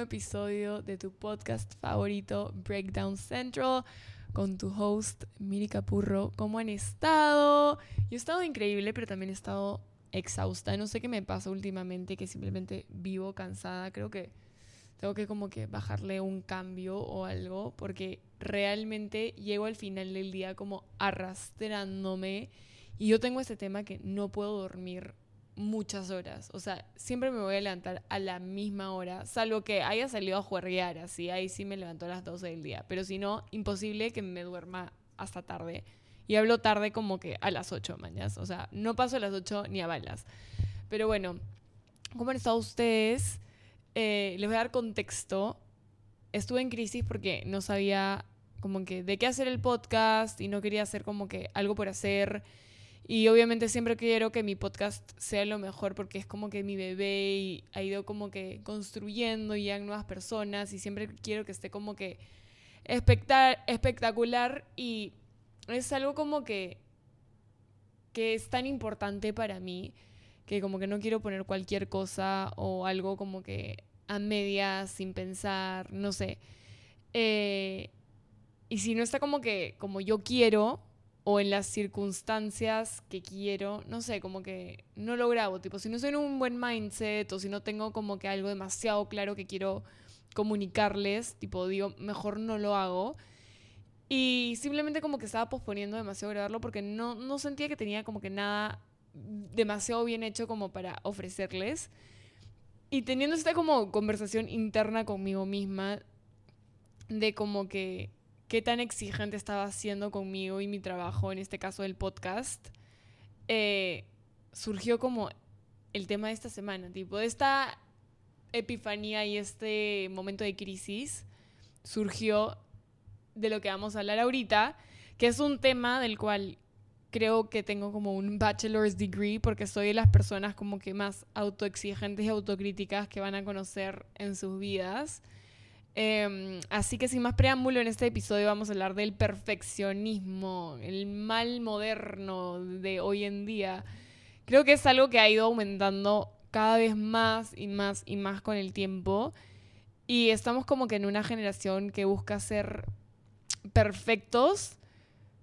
nuevo episodio de tu podcast favorito, Breakdown Central, con tu host, Miri Capurro. ¿Cómo han estado? Yo he estado increíble, pero también he estado exhausta. No sé qué me pasa últimamente, que simplemente vivo cansada. Creo que tengo que como que bajarle un cambio o algo, porque realmente llego al final del día como arrastrándome. Y yo tengo este tema que no puedo dormir muchas horas. O sea, siempre me voy a levantar a la misma hora, salvo que haya salido a juerguear, así, ahí sí me levanto a las 12 del día. Pero si no, imposible que me duerma hasta tarde. Y hablo tarde como que a las 8 mañana. O sea, no paso a las 8 ni a balas. Pero bueno, ¿cómo han estado ustedes? Eh, les voy a dar contexto. Estuve en crisis porque no sabía como que de qué hacer el podcast y no quería hacer como que algo por hacer. Y obviamente siempre quiero que mi podcast sea lo mejor porque es como que mi bebé y ha ido como que construyendo y hay nuevas personas y siempre quiero que esté como que espectacular y es algo como que, que es tan importante para mí que como que no quiero poner cualquier cosa o algo como que a medias, sin pensar, no sé. Eh, y si no está como que como yo quiero, o en las circunstancias que quiero, no sé, como que no lo grabo, tipo, si no soy en un buen mindset o si no tengo como que algo demasiado claro que quiero comunicarles, tipo, digo, mejor no lo hago. Y simplemente como que estaba posponiendo demasiado grabarlo porque no, no sentía que tenía como que nada demasiado bien hecho como para ofrecerles. Y teniendo esta como conversación interna conmigo misma de como que qué tan exigente estaba haciendo conmigo y mi trabajo, en este caso el podcast, eh, surgió como el tema de esta semana, tipo, esta epifanía y este momento de crisis surgió de lo que vamos a hablar ahorita, que es un tema del cual creo que tengo como un bachelor's degree porque soy de las personas como que más autoexigentes y autocríticas que van a conocer en sus vidas. Em, así que sin más preámbulo, en este episodio vamos a hablar del perfeccionismo, el mal moderno de hoy en día. Creo que es algo que ha ido aumentando cada vez más y más y más con el tiempo. Y estamos como que en una generación que busca ser perfectos,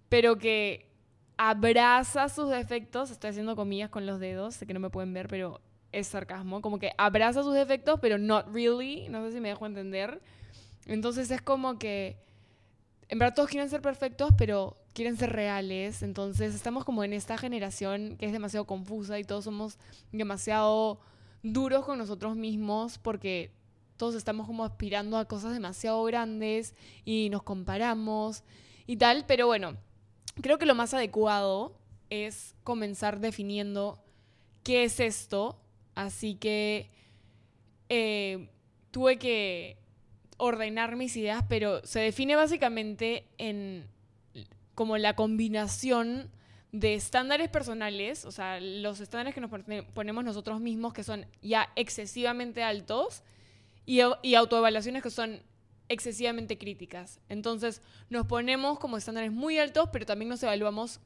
pero que abraza sus defectos. Estoy haciendo comillas con los dedos, sé que no me pueden ver, pero es sarcasmo. Como que abraza sus defectos, pero not really. No sé si me dejo entender. Entonces es como que, en verdad todos quieren ser perfectos, pero quieren ser reales. Entonces estamos como en esta generación que es demasiado confusa y todos somos demasiado duros con nosotros mismos porque todos estamos como aspirando a cosas demasiado grandes y nos comparamos y tal. Pero bueno, creo que lo más adecuado es comenzar definiendo qué es esto. Así que eh, tuve que ordenar mis ideas, pero se define básicamente en como la combinación de estándares personales, o sea, los estándares que nos ponemos nosotros mismos que son ya excesivamente altos y, y autoevaluaciones que son excesivamente críticas. Entonces, nos ponemos como estándares muy altos, pero también nos evaluamos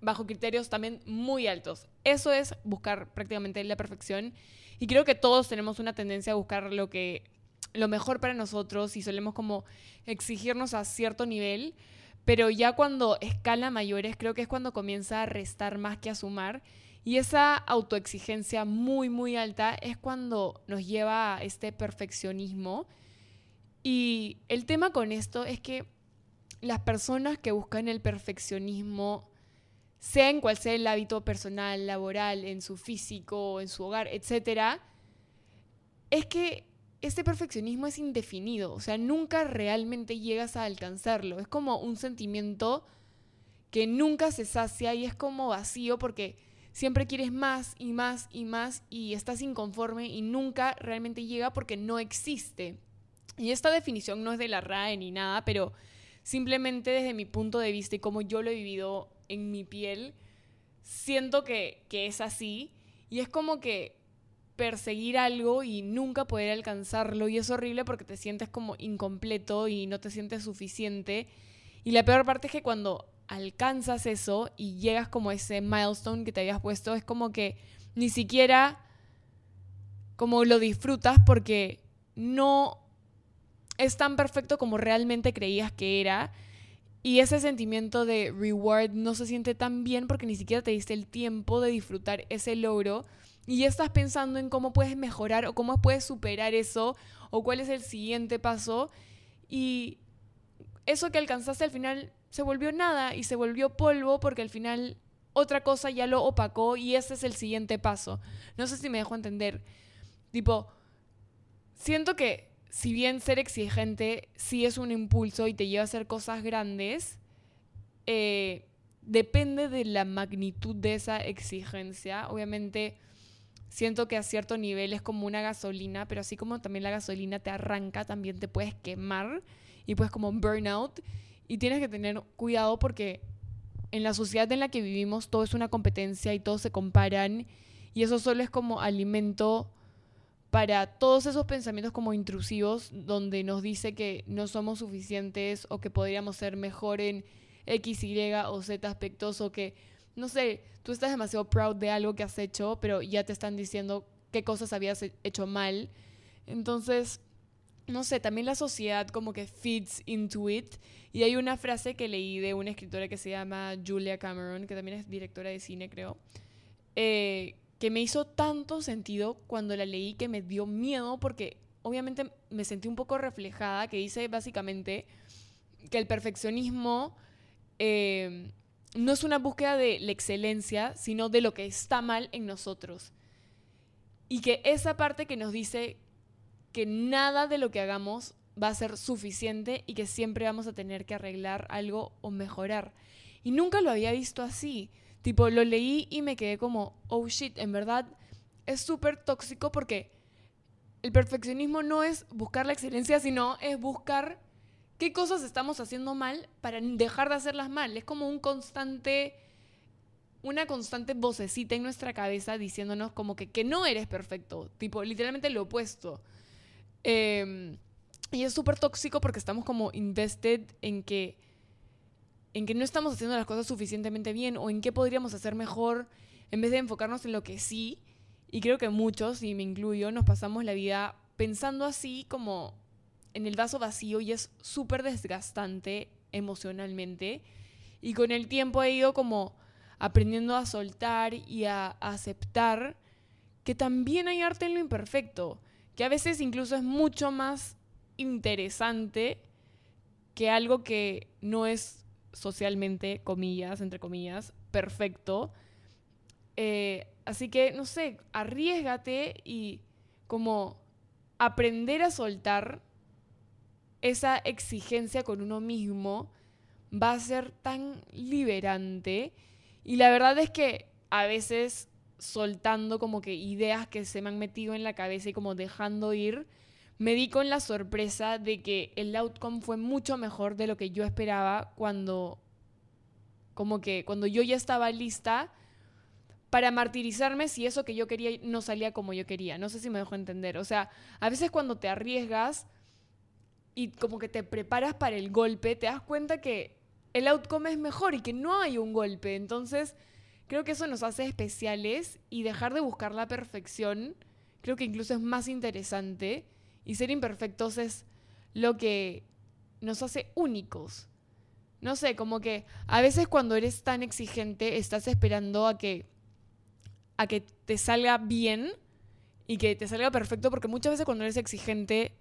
bajo criterios también muy altos. Eso es buscar prácticamente la perfección. Y creo que todos tenemos una tendencia a buscar lo que lo mejor para nosotros y solemos como exigirnos a cierto nivel, pero ya cuando escala mayores creo que es cuando comienza a restar más que a sumar y esa autoexigencia muy muy alta es cuando nos lleva a este perfeccionismo y el tema con esto es que las personas que buscan el perfeccionismo sea en cual sea el hábito personal, laboral, en su físico, en su hogar, etcétera, es que este perfeccionismo es indefinido, o sea, nunca realmente llegas a alcanzarlo. Es como un sentimiento que nunca se sacia y es como vacío porque siempre quieres más y más y más y estás inconforme y nunca realmente llega porque no existe. Y esta definición no es de la RAE ni nada, pero simplemente desde mi punto de vista y como yo lo he vivido en mi piel, siento que, que es así. Y es como que perseguir algo y nunca poder alcanzarlo y es horrible porque te sientes como incompleto y no te sientes suficiente. Y la peor parte es que cuando alcanzas eso y llegas como a ese milestone que te habías puesto, es como que ni siquiera como lo disfrutas porque no es tan perfecto como realmente creías que era. Y ese sentimiento de reward no se siente tan bien porque ni siquiera te diste el tiempo de disfrutar ese logro. Y estás pensando en cómo puedes mejorar o cómo puedes superar eso o cuál es el siguiente paso. Y eso que alcanzaste al final se volvió nada y se volvió polvo porque al final otra cosa ya lo opacó y ese es el siguiente paso. No sé si me dejo entender. Tipo, siento que si bien ser exigente sí es un impulso y te lleva a hacer cosas grandes, eh, depende de la magnitud de esa exigencia. Obviamente siento que a cierto nivel es como una gasolina, pero así como también la gasolina te arranca, también te puedes quemar y puedes como burnout. Y tienes que tener cuidado porque en la sociedad en la que vivimos todo es una competencia y todos se comparan y eso solo es como alimento para todos esos pensamientos como intrusivos donde nos dice que no somos suficientes o que podríamos ser mejor en X, Y o Z aspectos o que, no sé, tú estás demasiado proud de algo que has hecho, pero ya te están diciendo qué cosas habías hecho mal. Entonces, no sé, también la sociedad como que feeds into it. Y hay una frase que leí de una escritora que se llama Julia Cameron, que también es directora de cine, creo, eh, que me hizo tanto sentido cuando la leí que me dio miedo porque obviamente me sentí un poco reflejada, que dice básicamente que el perfeccionismo eh, no es una búsqueda de la excelencia, sino de lo que está mal en nosotros. Y que esa parte que nos dice que nada de lo que hagamos va a ser suficiente y que siempre vamos a tener que arreglar algo o mejorar. Y nunca lo había visto así. Tipo, lo leí y me quedé como, oh shit, en verdad es súper tóxico porque el perfeccionismo no es buscar la excelencia, sino es buscar qué cosas estamos haciendo mal para dejar de hacerlas mal. Es como un constante, una constante vocecita en nuestra cabeza diciéndonos como que, que no eres perfecto. Tipo, literalmente lo opuesto. Em, y es súper tóxico porque estamos como invested en que, en que no estamos haciendo las cosas suficientemente bien o en qué podríamos hacer mejor en vez de enfocarnos en lo que sí. Y creo que muchos, y me incluyo, nos pasamos la vida pensando así como en el vaso vacío y es súper desgastante emocionalmente. Y con el tiempo he ido como aprendiendo a soltar y a aceptar que también hay arte en lo imperfecto que a veces incluso es mucho más interesante que algo que no es socialmente, comillas, entre comillas, perfecto. Eh, así que, no sé, arriesgate y como aprender a soltar esa exigencia con uno mismo va a ser tan liberante. Y la verdad es que a veces soltando como que ideas que se me han metido en la cabeza y como dejando ir, me di con la sorpresa de que el outcome fue mucho mejor de lo que yo esperaba cuando como que cuando yo ya estaba lista para martirizarme si eso que yo quería no salía como yo quería. No sé si me dejo entender. O sea, a veces cuando te arriesgas y como que te preparas para el golpe, te das cuenta que el outcome es mejor y que no hay un golpe. Entonces, Creo que eso nos hace especiales y dejar de buscar la perfección creo que incluso es más interesante y ser imperfectos es lo que nos hace únicos. No sé, como que a veces cuando eres tan exigente estás esperando a que a que te salga bien y que te salga perfecto porque muchas veces cuando eres exigente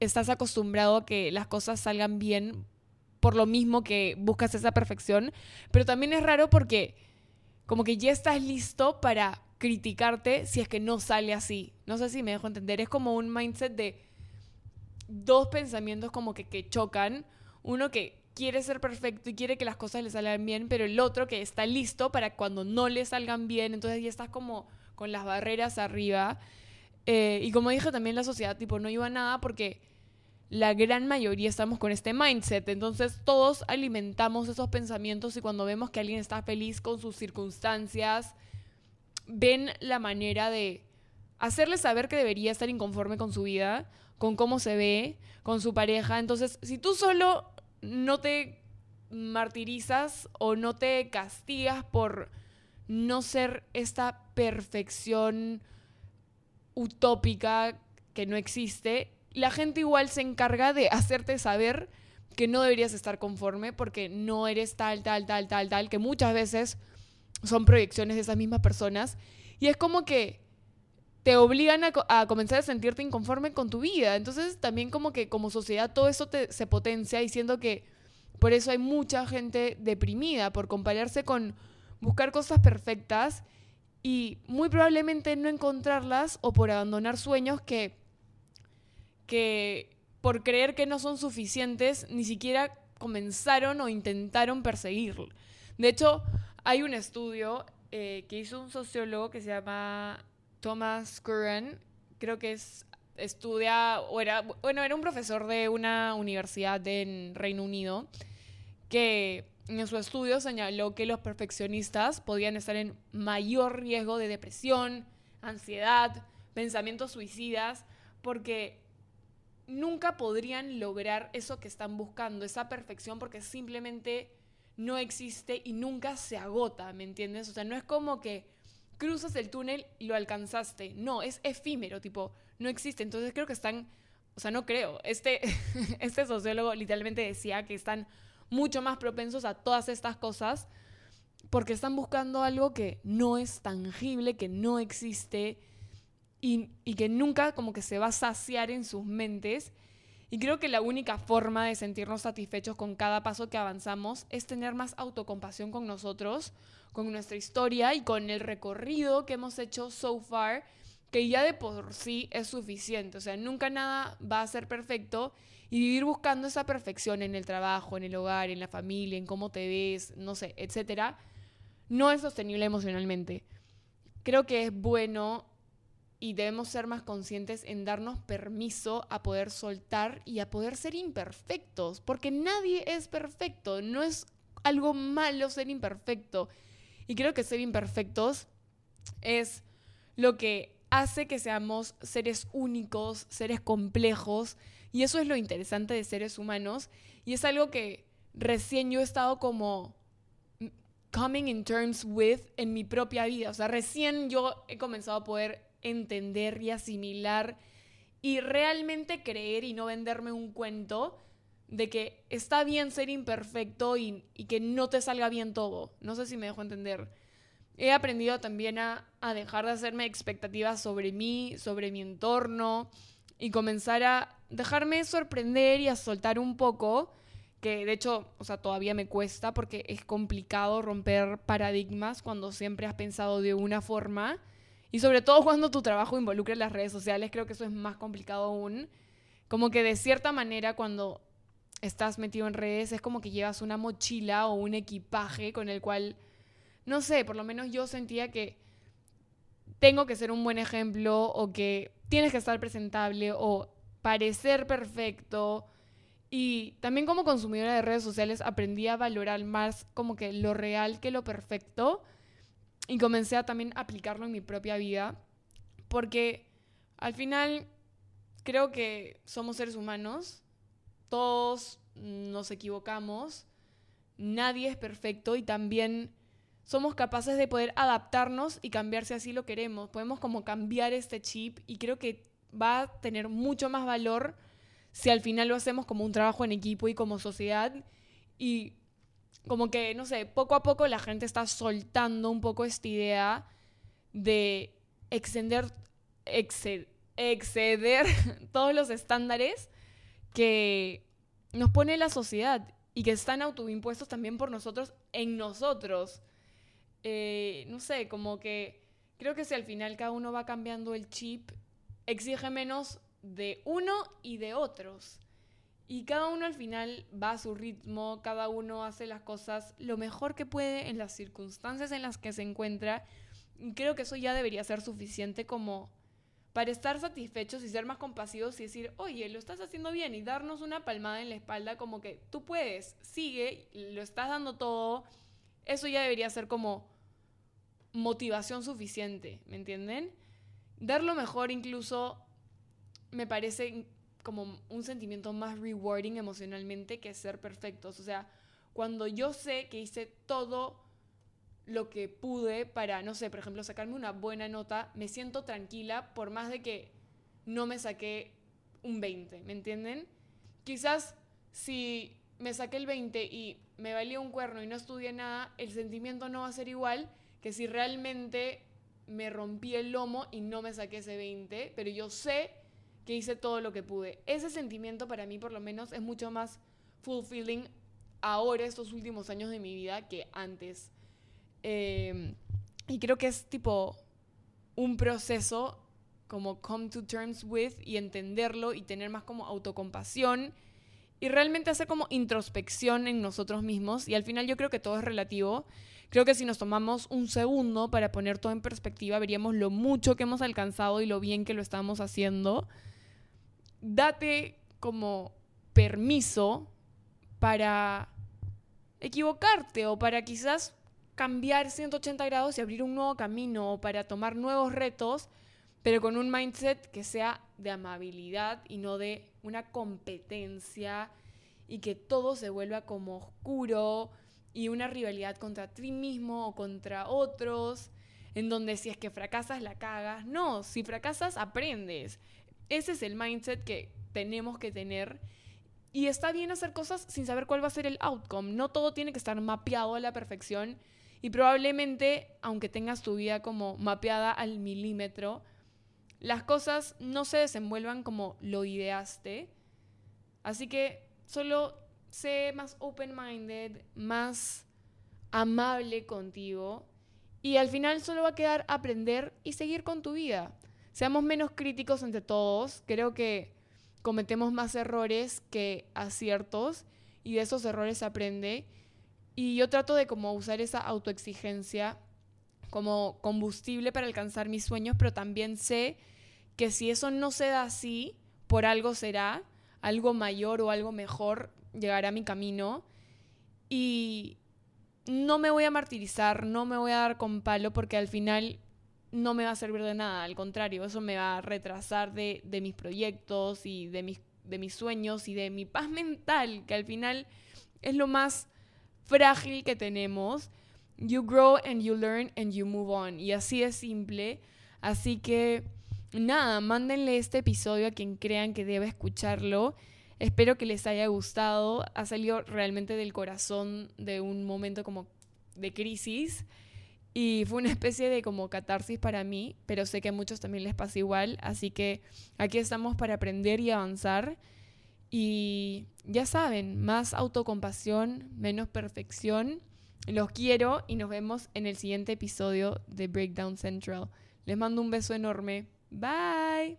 estás acostumbrado a que las cosas salgan bien por lo mismo que buscas esa perfección, pero también es raro porque como que ya estás listo para criticarte si es que no sale así. No sé si me dejo entender. Es como un mindset de dos pensamientos como que, que chocan. Uno que quiere ser perfecto y quiere que las cosas le salgan bien, pero el otro que está listo para cuando no le salgan bien. Entonces ya estás como con las barreras arriba. Eh, y como dije también la sociedad tipo no iba a nada porque la gran mayoría estamos con este mindset. Entonces todos alimentamos esos pensamientos y cuando vemos que alguien está feliz con sus circunstancias, ven la manera de hacerle saber que debería estar inconforme con su vida, con cómo se ve, con su pareja. Entonces, si tú solo no te martirizas o no te castigas por no ser esta perfección utópica que no existe, la gente igual se encarga de hacerte saber que no deberías estar conforme porque no eres tal, tal, tal, tal, tal, que muchas veces son proyecciones de esas mismas personas. Y es como que te obligan a, comenzar a sentirte inconforme con tu vida. Entonces también como que como sociedad todo eso se potencia diciendo que por eso hay mucha gente deprimida, por compararse con buscar cosas perfectas y muy probablemente no encontrarlas o por abandonar sueños que, que por creer que no son suficientes ni siquiera comenzaron o intentaron perseguir. De hecho, hay un estudio eh, que hizo un sociólogo que se llama Thomas Curran, creo que es estudia, o era, bueno, era un profesor de una universidad en Reino Unido, que en su estudio señaló que los perfeccionistas podían estar en mayor riesgo de depresión, ansiedad, pensamientos suicidas, porque nunca podrían lograr eso que están buscando, esa perfección, porque simplemente no existe y nunca se agota, ¿me entiendes? O sea, no es como que cruzas el túnel y lo alcanzaste. No, es efímero, tipo, no existe. Entonces creo que están, o sea, no creo. Este, este sociólogo literalmente decía que están mucho más propensos a todas estas cosas porque están buscando algo que no es tangible, que no existe y, y que nunca como que se va a saciar en sus mentes. Y creo que la única forma de sentirnos satisfechos con cada paso que avanzamos es tener más autocompasión con nosotros, con nuestra historia y con el recorrido que hemos hecho so far, que ya de por sí es suficiente. O sea, nunca nada va a ser perfecto y vivir buscando esa perfección en el trabajo, en el hogar, en la familia, en cómo te ves, no sé, etcétera, no es sostenible emocionalmente. Creo que es bueno y debemos ser más conscientes en darnos permiso a poder soltar y a poder ser imperfectos, porque nadie es perfecto, no es algo malo ser imperfecto. Y creo que ser imperfectos es lo que hace que seamos seres únicos, seres complejos, y eso es lo interesante de seres humanos, y es algo que recién yo he estado como coming in terms with en mi propia vida, o sea, recién yo he comenzado a poder entender y asimilar y realmente creer y no venderme un cuento de que está bien ser imperfecto y, que no te salga bien todo. No sé si me dejo entender. He aprendido también a, a, dejar de hacerme expectativas sobre mí, sobre mi entorno y comenzar a dejarme sorprender y a soltar un poco, que de hecho, o sea, todavía me cuesta porque es complicado romper paradigmas cuando siempre has pensado de una forma y sobre todo cuando tu trabajo involucra las redes sociales, creo que eso es más complicado aún. Como que de cierta manera cuando estás metido en redes, es como que llevas una mochila o un equipaje con el cual, no sé, por lo menos yo sentía que tengo que ser un buen ejemplo o que tienes que estar presentable o parecer perfecto. Y también como consumidora de redes sociales aprendí a valorar más como que lo real que lo perfecto y comencé a también aplicarlo en mi propia vida porque al final creo que somos seres humanos todos nos equivocamos, nadie es perfecto y también somos capaces de poder adaptarnos y cambiar si así lo queremos. Podemos como cambiar este chip y creo que va a tener mucho más valor si al final lo hacemos como un trabajo en equipo y como sociedad y como que, no sé, poco a poco la gente está soltando un poco esta idea de extender, exceder todos los estándares que nos pone la sociedad y que están autoimpuestos también por nosotros en nosotros. Eh, no sé, como que creo que si al final cada uno va cambiando el chip, exige menos de uno y de otros. Y cada uno al final va a su ritmo, cada uno hace las cosas lo mejor que puede en las circunstancias en las que se encuentra. Y creo que eso ya debería ser suficiente como para estar satisfechos y ser más compasivos y decir, oye, lo estás haciendo bien y darnos una palmada en la espalda como que tú puedes, sigue, lo estás dando todo, eso ya debería ser como motivación suficiente, ¿me entienden? Dar lo mejor incluso me parece como un sentimiento más rewarding emocionalmente que ser perfectos. O sea, cuando yo sé que hice todo lo que pude para, no sé, por ejemplo, sacarme una buena nota, me siento tranquila por más de que no me saqué un 20, ¿me entienden? Quizás si me saqué el 20 y me valía un cuerno y no estudié nada, el sentimiento no va a ser igual que si realmente me rompí el lomo y no me saqué ese 20, pero yo sé que hice todo lo que pude. Ese sentimiento para mí por lo menos es mucho más fulfilling ahora, estos últimos años de mi vida, que antes. Em, y creo que es tipo un proceso como come to terms with y entenderlo y tener más como autocompasión y realmente hacer como introspección en nosotros mismos. Y al final yo creo que todo es relativo. Creo que si nos tomamos un segundo para poner todo en perspectiva, veríamos lo mucho que hemos alcanzado y lo bien que lo estamos haciendo. Date como permiso para equivocarte o para quizás cambiar 180 grados y abrir un nuevo camino o para tomar nuevos retos, pero con un mindset que sea de amabilidad y no de una competencia y que todo se vuelva como oscuro y una rivalidad contra ti mismo o contra otros, en donde si es que fracasas la cagas. No, si fracasas aprendes. Ese es el mindset que tenemos que tener y está bien hacer cosas sin saber cuál va a ser el outcome. No todo tiene que estar mapeado a la perfección. Y probablemente, aunque tengas tu vida como mapeada al milímetro, las cosas no se desenvuelvan como lo ideaste. Así que solo sé más open-minded, más amable contigo. Y al final solo va a quedar aprender y seguir con tu vida. Seamos menos críticos entre todos. Creo que cometemos más errores que aciertos y de esos errores se aprende. Y yo trato de como usar esa autoexigencia como combustible para alcanzar mis sueños, pero también sé que si eso no se da así, por algo será, algo mayor o algo mejor llegará a mi camino. Y no me voy a martirizar, no me voy a dar con palo porque al final no me va a servir de nada, al contrario, eso me va a retrasar de, mis proyectos y de mis, de mis sueños y de mi paz mental, que al final es lo más frágil que tenemos. You grow and you learn and you move on. Y así es simple. Así que nada, mándenle este episodio a quien crean que debe escucharlo. Espero que les haya gustado. Ha salido realmente del corazón de un momento como de crisis. Y fue una especie de como catarsis para mí, pero sé que a muchos también les pasa igual, así que aquí estamos para aprender y avanzar. Y ya saben, más autocompasión, menos perfección. Los quiero y nos vemos en el siguiente episodio de Breakdown Central. Les mando un beso enorme. Bye.